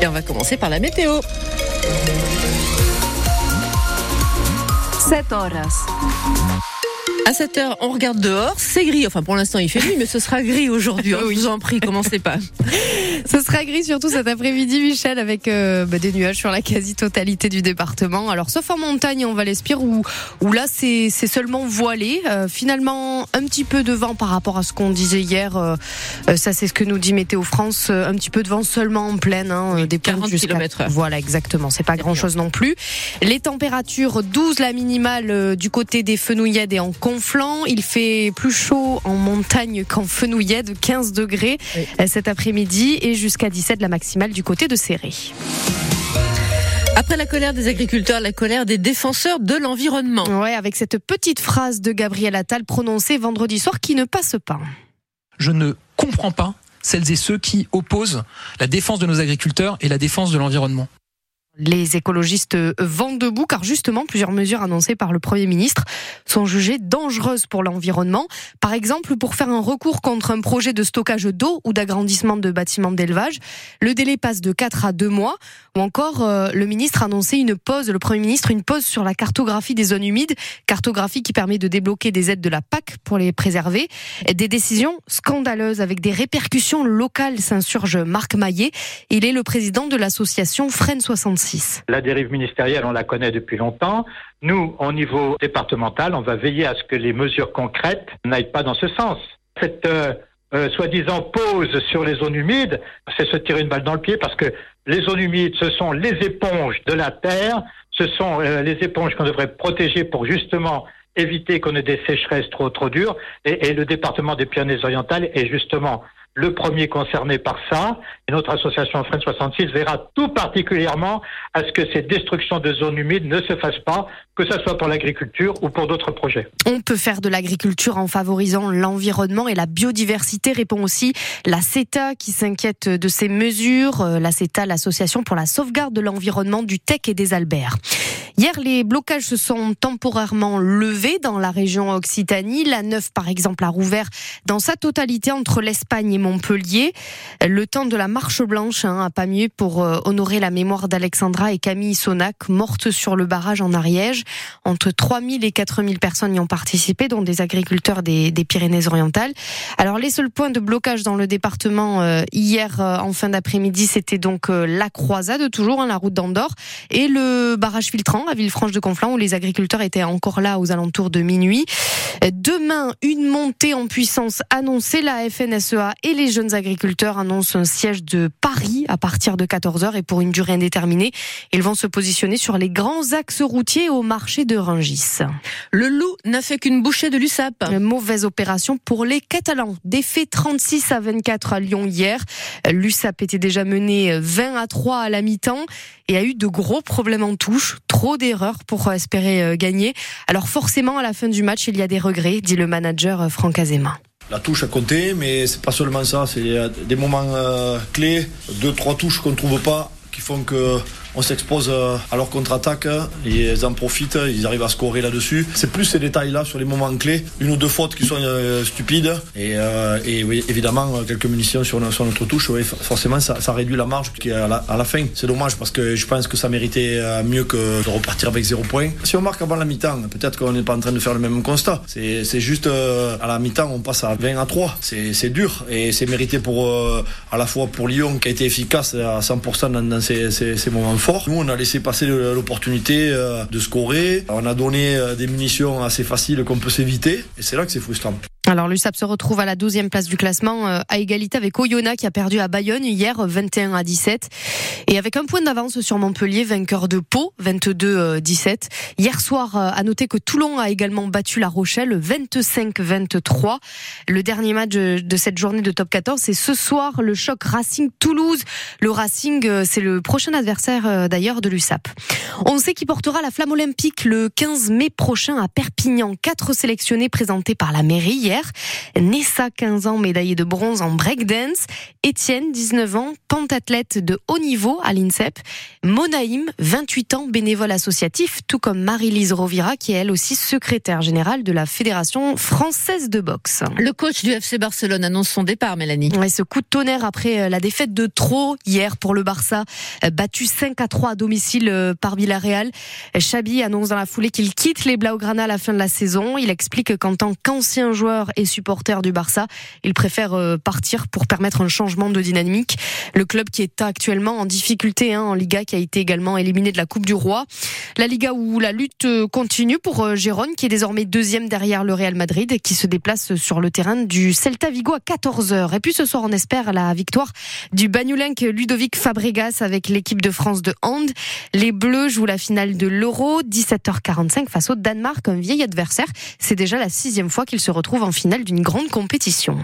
Et on va commencer par la météo. 7 horas. À 7 heure, on regarde dehors, c'est gris. Enfin, pour l'instant, il fait nuit, mais ce sera gris aujourd'hui. Je vous en prie, commencez pas. Ce sera gris surtout cet après-midi, Michel, avec euh, bah, des nuages sur la quasi-totalité du département. Alors, sauf en montagne, on va l'espire, où, où là, c'est seulement voilé. Euh, finalement, un petit peu de vent par rapport à ce qu'on disait hier. Euh, ça, c'est ce que nous dit Météo France. un petit peu de vent seulement en pleine. Hein, des 40 km Voilà, exactement. C'est pas grand-chose non plus. Les températures, 12 la minimale du côté des Fenouillèdes et en Conflans. Il fait plus chaud en montagne qu'en Fenouillèdes, 15 degrés cet après-midi. Et jusqu'à 17 la maximale du côté de Serré. Après la colère des agriculteurs, la colère des défenseurs de l'environnement. Ouais, avec cette petite phrase de Gabriel Attal prononcée vendredi soir qui ne passe pas. Je ne comprends pas celles et ceux qui opposent la défense de nos agriculteurs et la défense de l'environnement. Les écologistes vont debout car justement plusieurs mesures annoncées par le Premier ministre sont jugées dangereuses pour l'environnement. Par exemple, pour faire un recours contre un projet de stockage d'eau ou d'agrandissement de bâtiments d'élevage, le délai passe de 4 à 2 mois. Ou encore, euh, le ministre a annoncé une pause, le Premier ministre, une pause sur la cartographie des zones humides, cartographie qui permet de débloquer des aides de la PAC pour les préserver. Des décisions scandaleuses avec des répercussions locales, s'insurge Marc Maillet. Il est le président de l'association Fresne 66. La dérive ministérielle, on la connaît depuis longtemps. Nous, au niveau départemental, on va veiller à ce que les mesures concrètes n'aillent pas dans ce sens. Cette euh, euh, soi-disant pause sur les zones humides, c'est se tirer une balle dans le pied parce que les zones humides, ce sont les éponges de la terre, ce sont euh, les éponges qu'on devrait protéger pour justement éviter qu'on ait des sécheresses trop dures. Et, et le département des Pyrénées-Orientales est justement le premier concerné par ça. Et notre association Friends 66 verra tout particulièrement à ce que ces destructions de zones humides ne se fassent pas, que ce soit pour l'agriculture ou pour d'autres projets. On peut faire de l'agriculture en favorisant l'environnement et la biodiversité, répond aussi la CETA qui s'inquiète de ces mesures. Euh, la CETA, l'association pour la sauvegarde de l'environnement du TEC et des Alberts. Hier, les blocages se sont temporairement levés dans la région Occitanie. La 9, par exemple, a rouvert dans sa totalité entre l'Espagne et Montpellier. Le temps de la marche blanche hein, pas mieux pour euh, honorer la mémoire d'Alexandra et Camille Sonac, mortes sur le barrage en Ariège. Entre 3000 et 4000 personnes y ont participé, dont des agriculteurs des, Pyrénées-Orientales. Alors, les seuls points de blocage dans le département euh, hier euh, en fin d'après-midi, c'était donc la croisade, toujours, hein, la route d'Andorre, et le barrage filtrant à Villefranche de Conflans où les agriculteurs étaient encore là aux alentours de minuit. Demain, une montée en puissance annoncée. La FNSEA et les jeunes agriculteurs annoncent un siège de Paris à partir de 14h et pour une durée indéterminée. Ils vont se positionner sur les grands axes routiers au marché de Rungis. Le loup n'a fait qu'une bouchée de l'USAP. Mauvaise opération pour les Catalans. Défait 36 à 24 à Lyon hier. L'USAP était déjà mené 20 à 3 à la mi-temps et a eu de gros problèmes en touche. Trop d'erreurs pour espérer euh, gagner. Alors forcément, à la fin du match, il y a des regrets, dit le manager euh, Franck Azema. La touche a compté, mais c'est pas seulement ça, c'est des moments euh, clés, deux, trois touches qu'on ne trouve pas, qui font que on s'expose euh, à leur contre-attaque ils en profitent, ils arrivent à scorer là-dessus. C'est plus ces détails-là sur les moments clés, une ou deux fautes qui sont euh, stupides et, euh, et oui, évidemment quelques munitions sur, notre touche, oui, forcément ça, réduit la marge qui à la, fin. C'est dommage parce que je pense que ça méritait mieux que de repartir avec zéro point. Si on marque avant la mi-temps, peut-être qu'on n'est pas en train de faire le même constat. C'est juste à la mi-temps on passe à 20 à 3. C'est dur et c'est mérité pour à la fois pour Lyon qui a été efficace à 100% dans, dans ces, ces, ces moments Nous, on a laissé passer l'opportunité euh, de scorer. On a donné euh, des munitions assez faciles qu'on peut s'éviter. Et c'est là que c'est frustrant. Alors l'USAP se retrouve à la 12e place du classement euh, à égalité avec Oyonnax qui a perdu à Bayonne hier 21 à 17 et avec un point d'avance sur Montpellier vainqueur de Pau 22-17. Hier soir à noter que Toulon a également battu La Rochelle 25-23. Le dernier match de cette journée de top 14 c'est ce soir le choc Racing Toulouse. Le Racing c'est le prochain adversaire d'ailleurs de l'USAP. On sait qui portera la flamme olympique le 15 mai prochain à Perpignan. Quatre sélectionnés présentés par la mairie hier. Nessa, 15 ans, médaillée de bronze en breakdance. Étienne, 19 ans, pentathlète de haut niveau à l'INSEP. Monaïm, 28 ans, bénévole associatif, tout comme Marie-Lise Rovira, qui est elle aussi secrétaire générale de la Fédération française de boxe. Le coach du FC Barcelone annonce son départ, Mélanie. Ouais, ce coup de tonnerre après euh, la défaite de trop hier pour le Barça, euh, battu 5 à 3 à domicile euh, par Villarreal. Xabi annonce dans la foulée qu'il quitte les Blaugrana à la fin de la saison. Il explique qu'en tant qu'ancien joueur et supporter du Barça, il préfère partir pour permettre un changement de dynamique. Le club qui est actuellement en difficulté hein, en Liga, qui a été également éliminé de la Coupe du Roi. La Liga où la lutte continue pour Gérone, qui est désormais deuxième derrière le Real Madrid, qui se déplace sur le terrain du Celta Vigo à 14h. Et puis ce soir, on espère la victoire du Bagnolenc Ludovic Fabregas avec l'équipe de France de hand. Les Bleus jouent la finale de l'Euro, 17h45 face au Danemark, un vieil adversaire. C'est déjà la sixième fois qu'ils se retrouvent en finale d'une grande compétition.